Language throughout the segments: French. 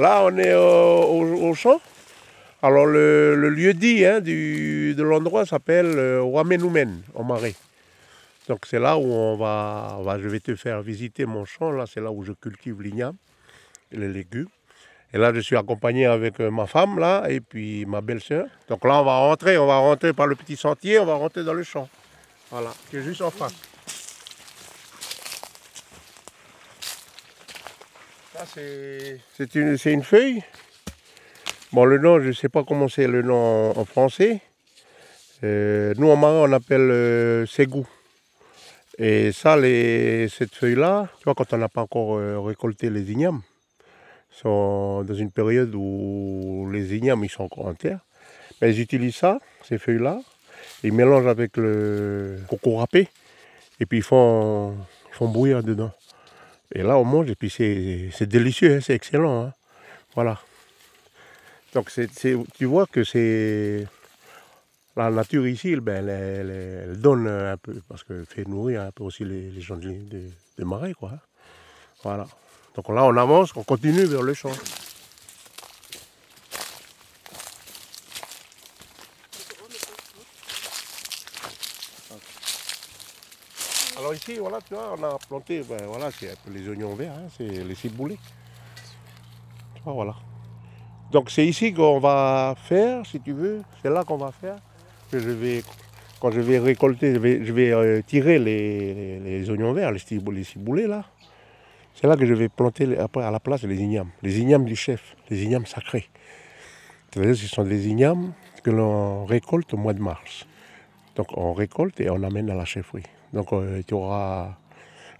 là, on est au, champ. Alors, le, lieu dit hein, de l'endroit s'appelle euh, Wamenoumen, en marais. Donc, c'est là où on va, Je vais te faire visiter mon champ. Là, c'est là où je cultive l'igname les légumes. Et là, je suis accompagné avec euh, ma femme, là, et puis ma belle-sœur. Donc là, on va rentrer, on va rentrer par le petit sentier, on va rentrer dans le champ. Voilà, qui est juste en face. Ça, c'est une, feuille. Bon, le nom, je ne sais pas comment c'est le nom en, français. Euh, nous, en marin, on appelle euh, ségou. Et ça, cette feuille-là, tu vois, quand on n'a pas encore récolté les ignames, sont dans une période où les ignames ils sont encore en terre. Mais ils utilisent ça, ces feuilles-là, ils mélangent avec le coco râpé et puis ils font, font bouillir dedans. Et là on mange et puis c'est délicieux, hein, c'est excellent. Hein. Voilà. Donc tu vois que c'est la nature ici, ben, elle, donne un peu, parce qu'elle fait nourrir un peu aussi les, gens de, de, marais. Quoi. Hein. Voilà. Donc là, on avance, on continue vers le champ. Ici, voilà, tu vois, on a planté, ben voilà, c'est les oignons verts, hein, c'est les ciboulés. Tu vois, voilà. Donc c'est ici qu'on va faire, si tu veux, c'est là qu'on va faire. Que je vais, quand je vais récolter, je vais, euh, tirer les, oignons verts, les ciboulés là. C'est là que je vais planter après à la place les ignames. Les ignames du chef, les ignames sacrés. C'est-à-dire ce sont des ignames que l'on récolte au mois de mars. Donc on récolte et on amène à la chefferie. Donc euh, tu auras,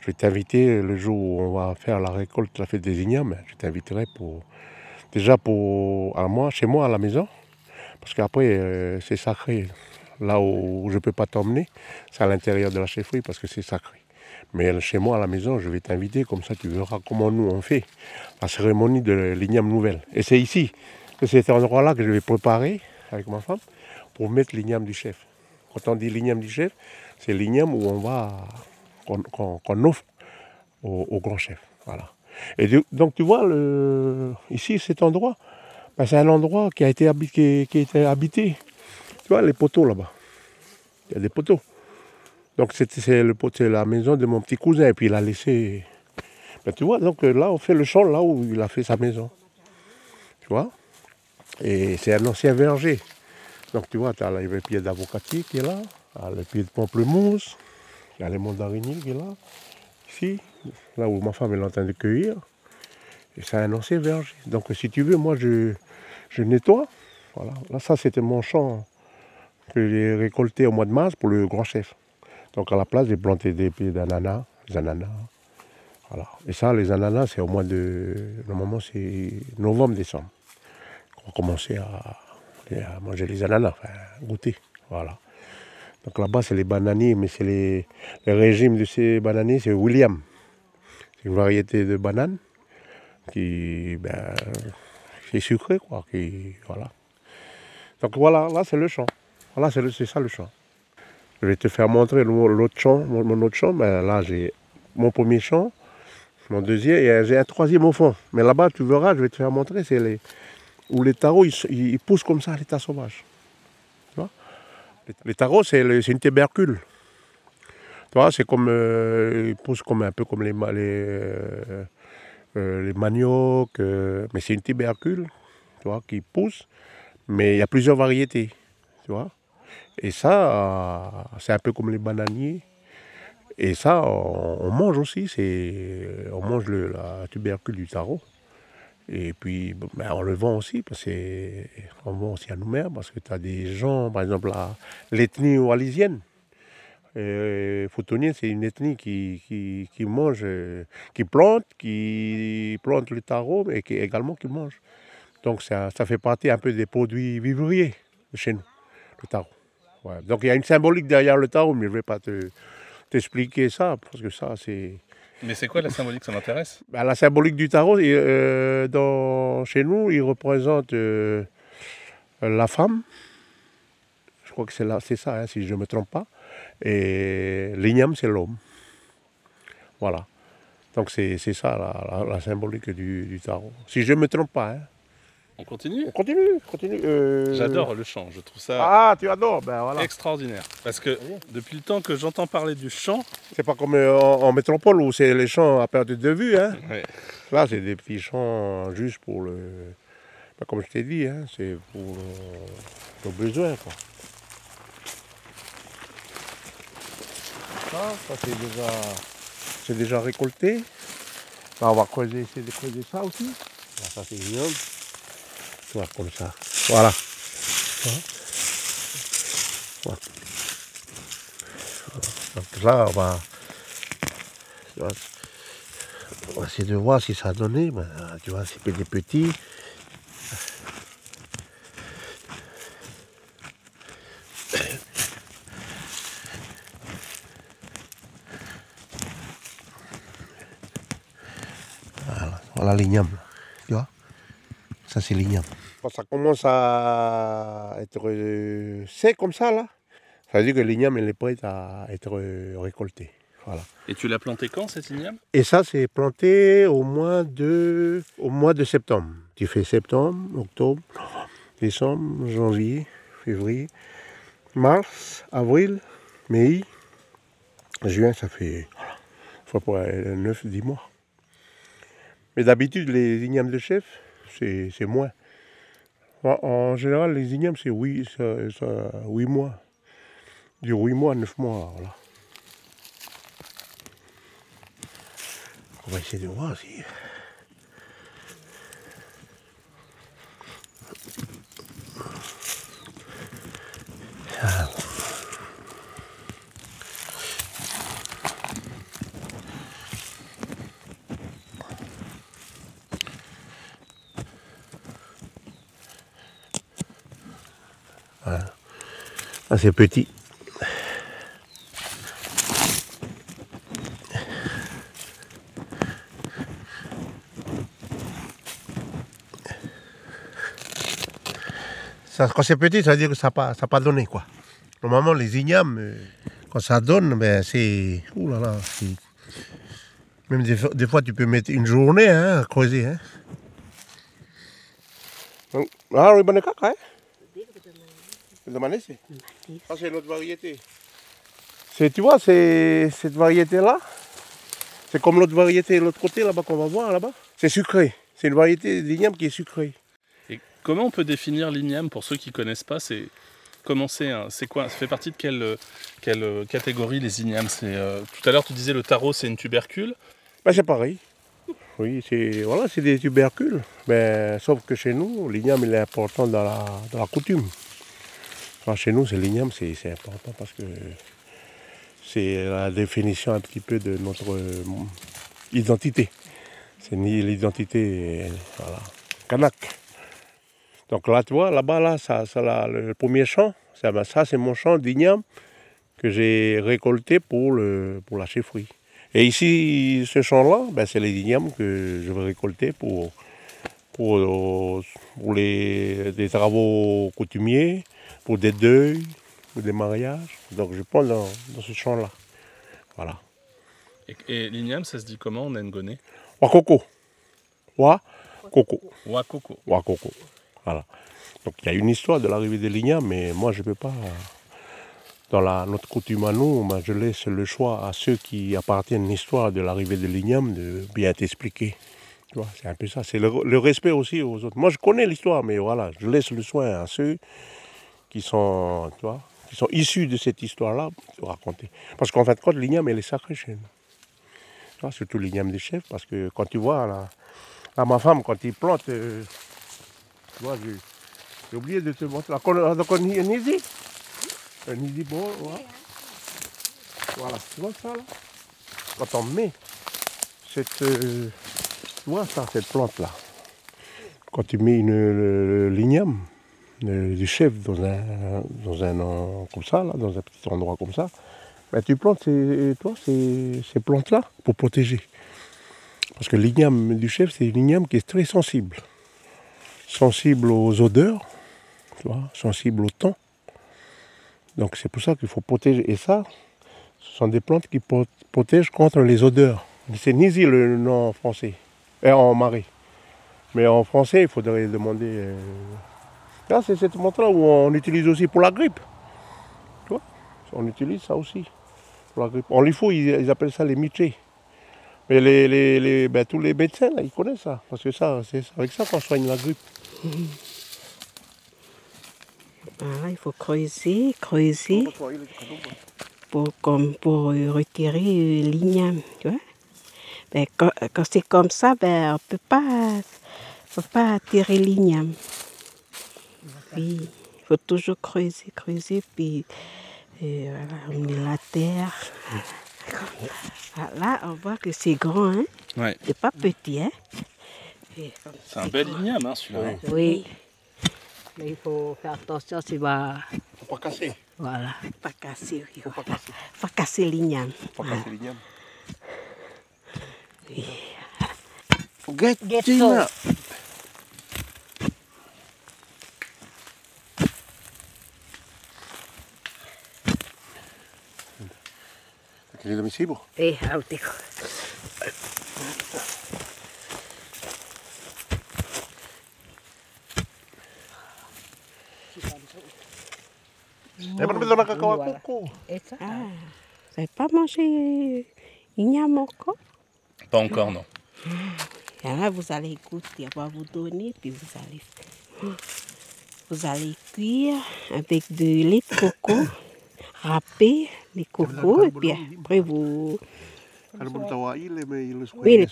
je vais t'inviter le jour où on va faire la récolte, la fête des ignames. Je t'inviterai pour déjà pour à moi, chez moi à la maison, parce qu'après euh, c'est sacré. Là où je ne peux pas t'emmener, c'est à l'intérieur de la chefferie parce que c'est sacré. Mais chez moi à la maison, je vais t'inviter, comme ça tu verras comment nous on fait la cérémonie de l'igname nouvelle. Et c'est ici, c'est cet endroit-là que je vais préparer avec ma femme pour mettre l'igname du chef. Quand on dit l'igname du chef, c'est l'igname où on va, qu'on offre au, grand chef. Voilà. Et donc tu vois, le, ici, cet endroit, ben, c'est un endroit qui a été habité, qui habité. Tu vois, les poteaux là-bas. Il y a des poteaux. Donc c'est la maison de mon petit cousin et puis il a laissé. Ben, tu vois, donc là on fait le champ là où il a fait sa maison. Tu vois? Et c'est un ancien verger. Donc tu vois, tu as le pied d'avocatier qui est là, le pied de pamplemousse, il y a les mandariniers qui est là, ici, là où ma femme est en train de cueillir. Et c'est un ancien verger. Donc si tu veux, moi je, je nettoie. Voilà. Là ça c'était mon champ que j'ai récolté au mois de mars pour le grand chef. Donc à la place, j'ai planté des pieds d'ananas, des ananas. Voilà. Et ça, les ananas, c'est au mois de. Normalement, c'est novembre-décembre. On va commencer à, manger les ananas, enfin, goûter. Voilà. Donc là-bas, c'est les bananiers, mais c'est les, le régime de ces bananiers, c'est William. C'est une variété de bananes qui, ben, c'est sucré, quoi. Qui, voilà. Donc voilà, là, c'est le champ. Voilà, c'est ça le champ. Je vais te faire montrer l'autre champ, mon autre champ. Là, j'ai mon premier champ, mon deuxième, et j'ai un troisième au fond. Mais là-bas, tu verras, je vais te faire montrer, c'est les, où les tarots, ils, poussent comme ça à l'état sauvage. Les, tarots, c'est une tubercule. Tu vois, c'est comme, euh, ils poussent comme, un peu comme les, euh, euh, les maniocs, mais c'est une tubercule, tu vois, qui pousse. Mais il y a plusieurs variétés, tu vois. Et ça, euh, c'est un peu comme les bananiers. Et ça, on, mange aussi. on mange la tubercule du tarot. Et puis, on le vend aussi, parce qu'on vend aussi à nous-mêmes, parce que tu as des gens, par exemple, l'ethnie wallisienne. Les c'est une ethnie qui, qui, mange, qui plante, qui plante le tarot, mais qui également qui mange. Donc ça, ça fait partie un peu des produits vivriers chez nous, le tarot. Donc il y a une symbolique derrière le tarot, mais je ne vais pas t'expliquer ça, parce que ça, c'est... Mais c'est quoi la symbolique Ça m'intéresse. Ben, la symbolique du tarot, euh, chez nous, il représente euh, la femme. Je crois que c'est ça, hein, si je ne me trompe pas. Et l'igname, c'est l'homme. Voilà. Donc c'est c'est ça la symbolique du, du tarot. Si je ne me trompe pas. hein. On continue? On continue, continue. euh, J'adore le chant, je trouve ça Ah, tu adores, ben voilà. extraordinaire. Parce que depuis le temps que j'entends parler du chant, C'est pas comme euh, en, en métropole où c'est les champs à perte de vue. Hein. Ouais. Là, c'est des petits champs juste pour le. ben, comme je t'ai dit, hein, c'est pour euh, nos besoins. Quoi. Ça, ça c'est déjà, c'est déjà récolté. Là, on va creuser, essayer de creuser ça aussi. Là, ça c'est ignoble. Tu vois, comme ça. Voilà. Voilà. Donc là, on va, on va essayer de voir si ça a donné. Ben, tu vois, c'est des petits. Voilà, voilà. Tu vois Ça, c'est l'igname. Quand ça commence à être euh, sec comme ça, là, ça veut dire que l'igname, elle est prête à être euh, récoltée. Voilà. et tu l'as planté quand cet igname Et ça, c'est planté au mois de, au mois de septembre. Tu fais septembre, octobre, décembre, janvier, février, mars, avril, mai, juin, ça fait voilà, faut pas 9-10 mois. Mais d'habitude, les ignames de chef, c'est moins. En, général, les ignames, c'est 8, mois. Du 8 mois, 9 mois. On va essayer de voir si. Ah, c'est petit. Ça, quand c'est petit, ça veut dire que ça n'a pas, ça pas donné. Quoi. Normalement, les ignames, euh, quand ça donne, ben, c'est. Ouh là là, Même des, fois- des fois, tu peux mettre une journée hein, à creuser. Hein. Ah, oui, bonne caca, hein c'est. Ça, c'est notre variété. C'est, tu vois, c'est cette variété-là. C'est comme l'autre variété, l'autre côté là-bas qu'on va voir là-bas. C'est sucré. C'est une variété d'igname qui est sucrée. Et comment on peut définir l'igname pour ceux qui connaissent pas? C'est comment c'est hein C'est quoi? Ça fait partie de quelle, euh, quelle catégorie les ignames? C'est euh, tout à l'heure tu disais le tarot c'est une tubercule. Ben, c'est pareil. Oui, c'est voilà, c'est des tubercules. Mais sauf que chez nous, l'igname il est important dans la, dans la coutume. Chez nous, c'est l'igname, c'est important parce que c'est la définition un petit peu de notre euh, identité. C'est ni l'identité, voilà, kanak. Donc là, tu vois, là-bas, là, ça, ça, là, le premier champ, ça, ben, ça c'est mon champ d'igname que j'ai récolté pour, le, pour la chefferie. Et ici, ce champ-là, ben, c'est les ignames que je vais récolter pour, pour, euh, pour les, des travaux coutumiers, pour des deuils, pour des mariages. Donc je prends dans, dans ce champ-là. Voilà. Et, et l'igname ça se dit comment en Ngoné Wakoko. Wa? Coco. Wakoko. Wakoko. Voilà. Donc il y a une histoire de l'arrivée de l'igname, mais moi je ne peux pas. Dans la, notre coutume à nous, ben, je laisse le choix à ceux qui appartiennent à l'histoire de l'arrivée de l'igname de bien t'expliquer. Tu vois, c'est un peu ça. C'est le, respect aussi aux autres. Moi je connais l'histoire, mais voilà, je laisse le soin à ceux qui sont, tu vois, qui sont issus de cette histoire-là de raconter. Parce qu'en fin de compte, l'igname, elle est sacrée chez nous. Surtout l'igname des chefs, parce que quand tu vois là, ma femme, quand il plante, euh, tu vois, j'ai- oublié de te montrer. La Donc, nidi. Un nidi bon, voilà. Voilà, tu vois ça là Quand on met cette, euh, vois ça, cette plante-là, quand tu mets une, l'igname du chef dans un, dans un comme ça, là, dans un petit endroit comme ça, ben, tu plantes ces, toi, ces, ces plantes-là pour protéger. Parce que l'igname du chef, c'est une igname qui est très sensible. Sensible aux odeurs, tu vois, sensible au temps. Donc c'est pour ça qu'il faut protéger. Et ça, ce sont des plantes qui pro- protègent contre les odeurs C'est Nizi le nom français, et en marais. Mais en français, il faudrait demander. euh, Là, c'est cette montre-là où on utilise aussi pour la grippe. Tu vois On utilise ça aussi pour la grippe. En LIFO, ils, ils appellent ça les michés. Mais les, les, les- ben, tous les médecins, là, ils connaissent ça. Parce que ça, c'est avec ça qu'on soigne la grippe. Voilà, il faut creuser, creuser pour, comme, pour retirer l'igname, tu vois. Ben, quand quand c'est comme ça, ben, on ne peut pas, faut pas tirer l'igname. Oui, il faut toujours creuser, creuser, puis euh, voilà, on met la terre. Là, on voit que c'est grand, hein? Ouais. c'est pas petit. Hein? C'est un bel igname, hein, celui-là. Oui. Mais il faut faire attention, c'est pas. Faut pas casser. Voilà, pas casser. oui, voilà. Pas casser l'igname. Faut pas casser l'igname. Oui. Ghetto. Quel est le messibo Eh, aute. Eh, pas besoin de cacao à coco. Ah, vous n'avez pas mangé l'igname encore Pas encore, non. Et là, vous allez goûter, on va vous donner, puis vous allez, vous allez cuire avec de lait de coco, râper les cocos, et puis après vous... Oui, les.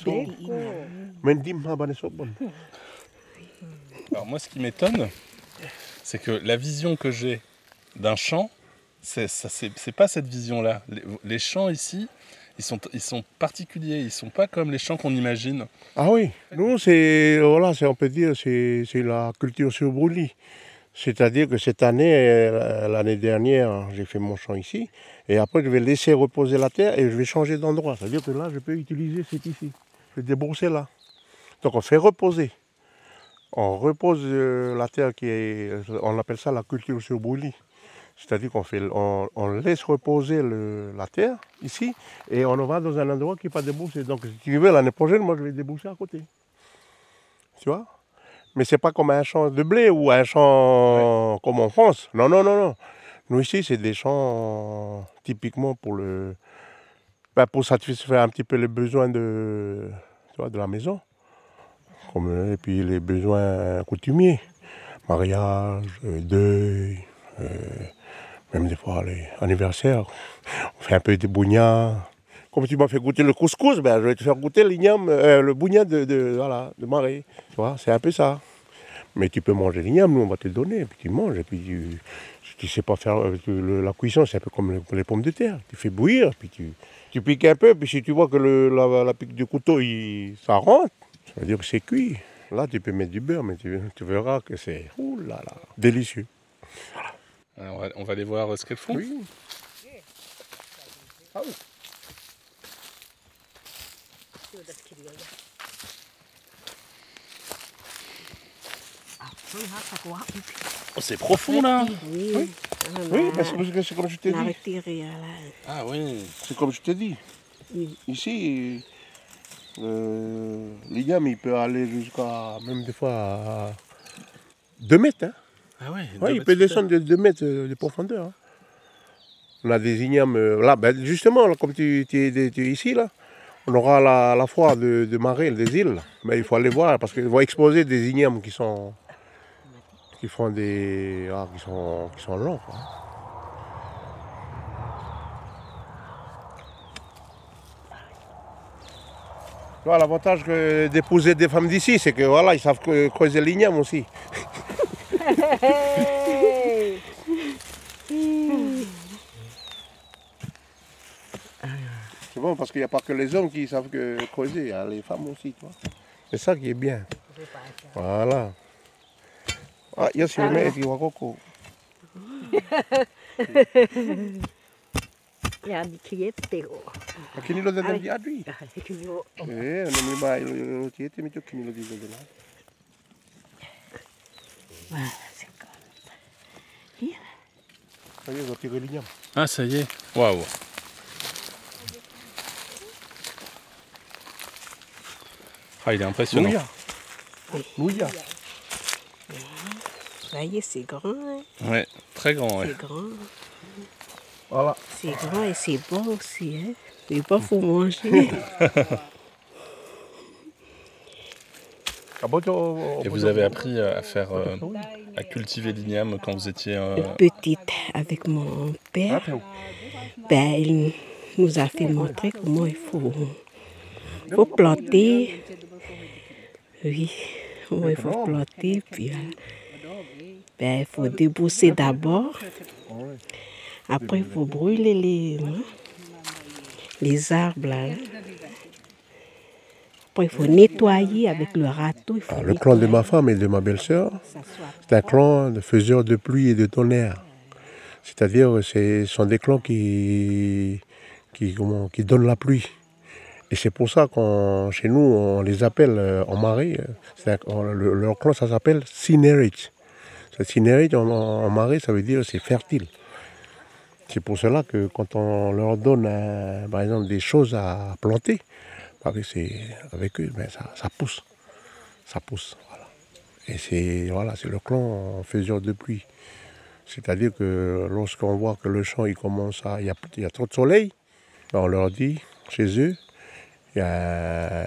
Alors moi, ce qui m'étonne, c'est que la vision que j'ai d'un champ, c'est pas cette vision-là. Les, les champs ici, ils sont, particuliers. Ils sont pas comme les champs qu'on imagine. Ah oui, nous c'est voilà, on peut dire c'est la culture sur brûlis. C'est-à-dire que cette année, euh, l'année dernière, j'ai fait mon champ ici, et après je vais laisser reposer la terre et je vais changer d'endroit. C'est-à-dire que là, je peux utiliser cet ici. Je vais débrousser là. Donc on fait reposer. On repose euh, la terre qui est, on appelle ça la culture sur brûlis. C'est-à-dire qu'on fait, on, on laisse reposer le- la terre ici, et on va dans un endroit qui n'est pas déboussé. Donc si tu veux, l'année prochaine, moi je vais débousser à côté. Tu vois? Mais c'est pas comme un champ de blé ou un champ comme en France. Non, non, non, non. Nous ici, c'est des champs typiquement pour le. ben, pour satisfaire un petit peu les besoins de, tu vois, de la maison. Comme, euh, et puis les besoins coutumiers. Mariage, euh, deuil, euh, même des fois les anniversaires. On fait un peu de bougnat. Comme tu m'as fait goûter le couscous, ben, je vais te faire goûter euh, le bougnat de, de, voilà, de marée. Tu vois, c'est un peu ça. Mais tu peux manger l'igname, nous on va te le donner, et puis tu manges, et puis tu, si tu sais pas faire euh, la cuisson, c'est un peu comme les, pommes de terre. Tu fais bouillir, puis tu, tu piques un peu, puis si tu vois que le, la, pique du couteau, il, ça rentre, ça veut dire que c'est cuit. Là, tu peux mettre du beurre, mais tu, verras que c'est là là, délicieux. Alors, on, va, on va aller voir ce qu'elles font. Oui. Oh, c'est profond là. Oui, Oui, mais c'est parce que c'est comme je t'ai dit. Ah oui. C'est comme je t'ai dit. Ici, euh, l'igname, il peut aller jusqu'à, même des fois, à 2 mètres. Hein. Ah ouais. Ouais, il peut descendre de 2 mètres euh, de profondeur. hein. On a des ignames, euh, là, ben, justement, là, comme tu, tu es tu es ici, là, on aura la, la foire de, de marée, des îles. Mais il faut aller voir, parce qu'ils vont exposer des ignames qui sont, qui font des, ah, qui sont, qui sont longs. quoi. L'avantage d'épouser des femmes d'ici, c'est que voilà, ils savent creuser l'igname aussi. C'est bon parce qu'il n'y a pas que les hommes qui savent que creuser, il y a les femmes aussi, tu vois. C'est ça qui est bien. Voilà. Ah, il y a sur le qui coco. Ya dikiete. Ah, Kini lo dan di adui. Kilo. Eh, ba ilo tiete mi kini lo di lo de la. Voilà, c'est comme Ça y est, ils ont tiré l'igname. Ah ça y est. Waouh. Ah, il est impressionnant. Nouya. Nouya. Vous voyez, c'est grand, hein? Ouais, très grand, ouais. c'est grand. Voilà. C'est grand et c'est bon aussi. Hein? C'est bon pour manger. Et vous avez appris à faire, euh, à cultiver l'igname quand vous étiez. euh, Petite, avec mon père, ben, il nous a fait montrer comment il faut, il faut planter. Oui, comment il faut planter. Puis, euh, ben, il faut débousser d'abord. Après, il faut brûler les, hein, les arbres. Là, là. Après, il faut nettoyer avec le râteau. il faut Alors, le clan de ma femme et de ma belle-sœur, c'est un clan de faiseurs de pluie et de tonnerre. C'est-à-dire que ce sont des clans qui, qui, comment, qui donnent la pluie. Et c'est pour ça qu'on chez nous, on les appelle euh, en marée. euh, on- le- leur clan, ça s'appelle Sinerich. Ce Sinerich en, en marée, ça veut dire c'est fertile. C'est pour cela que quand on leur donne, euh, par exemple, des choses à planter, que c'est avec eux, ben, ça, ça pousse. Ça pousse. Voilà. Et c'est voilà, le clan en faiseur de pluie. C'est-à-dire que lorsqu'on voit que le champ il commence à. Il y a, y a trop de soleil, ben, on leur dit, chez eux, il y a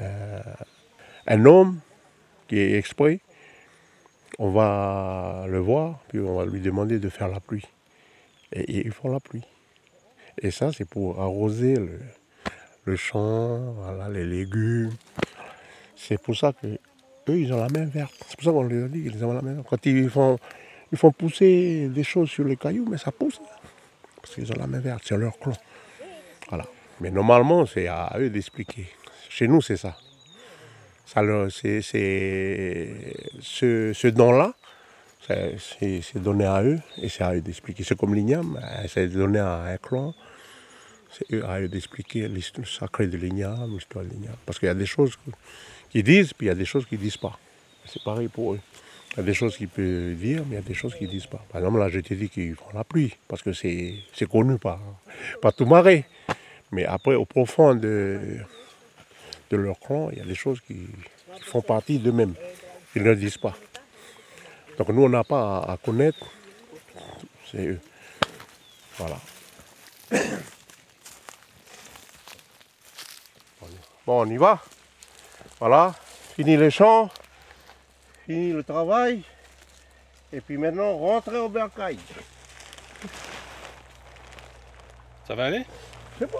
un homme qui est exprès, on va le voir, puis on va lui demander de faire la pluie. Et, et ils font la pluie. Et ça, c'est pour arroser le, le champ, voilà, les légumes. C'est pour ça que eux, ils ont la main verte. C'est pour ça qu'on leur dit qu'ils ont la main verte. Quand ils font, ils font pousser des choses sur les cailloux, mais ça pousse. Parce qu'ils ont la main verte, c'est leur clan. Voilà. Mais normalement, c'est à eux d'expliquer. Chez nous, c'est ça. ça ce, ce don-là, c'est donné à eux et c'est à eux d'expliquer. C'est comme l'igname, hein, c'est donné à un clan. C'est eux, à eux d'expliquer l'histoire sacrée de l'igname, l'histoire de l'igname. Parce qu'il y a des choses qu'ils disent, puis il y a des choses qu'ils ne disent pas. C'est pareil pour eux. Il y a des choses qu'ils peuvent dire, mais il y a des choses qu'ils ne disent pas. Par exemple, là, je t'ai dit qu'ils font la pluie, parce que c'est, connu par, par tout marais. Mais après, au profond de, de leur clan, il y a des choses qui, font partie d'eux-mêmes. Ils ne disent pas. Donc nous, on n'a pas à connaître. C'est eux. Voilà. Bon, on y va. Voilà. Fini les champs. Fini le travail. Et puis maintenant, rentrer au bercail. Ça va aller? C'est bon.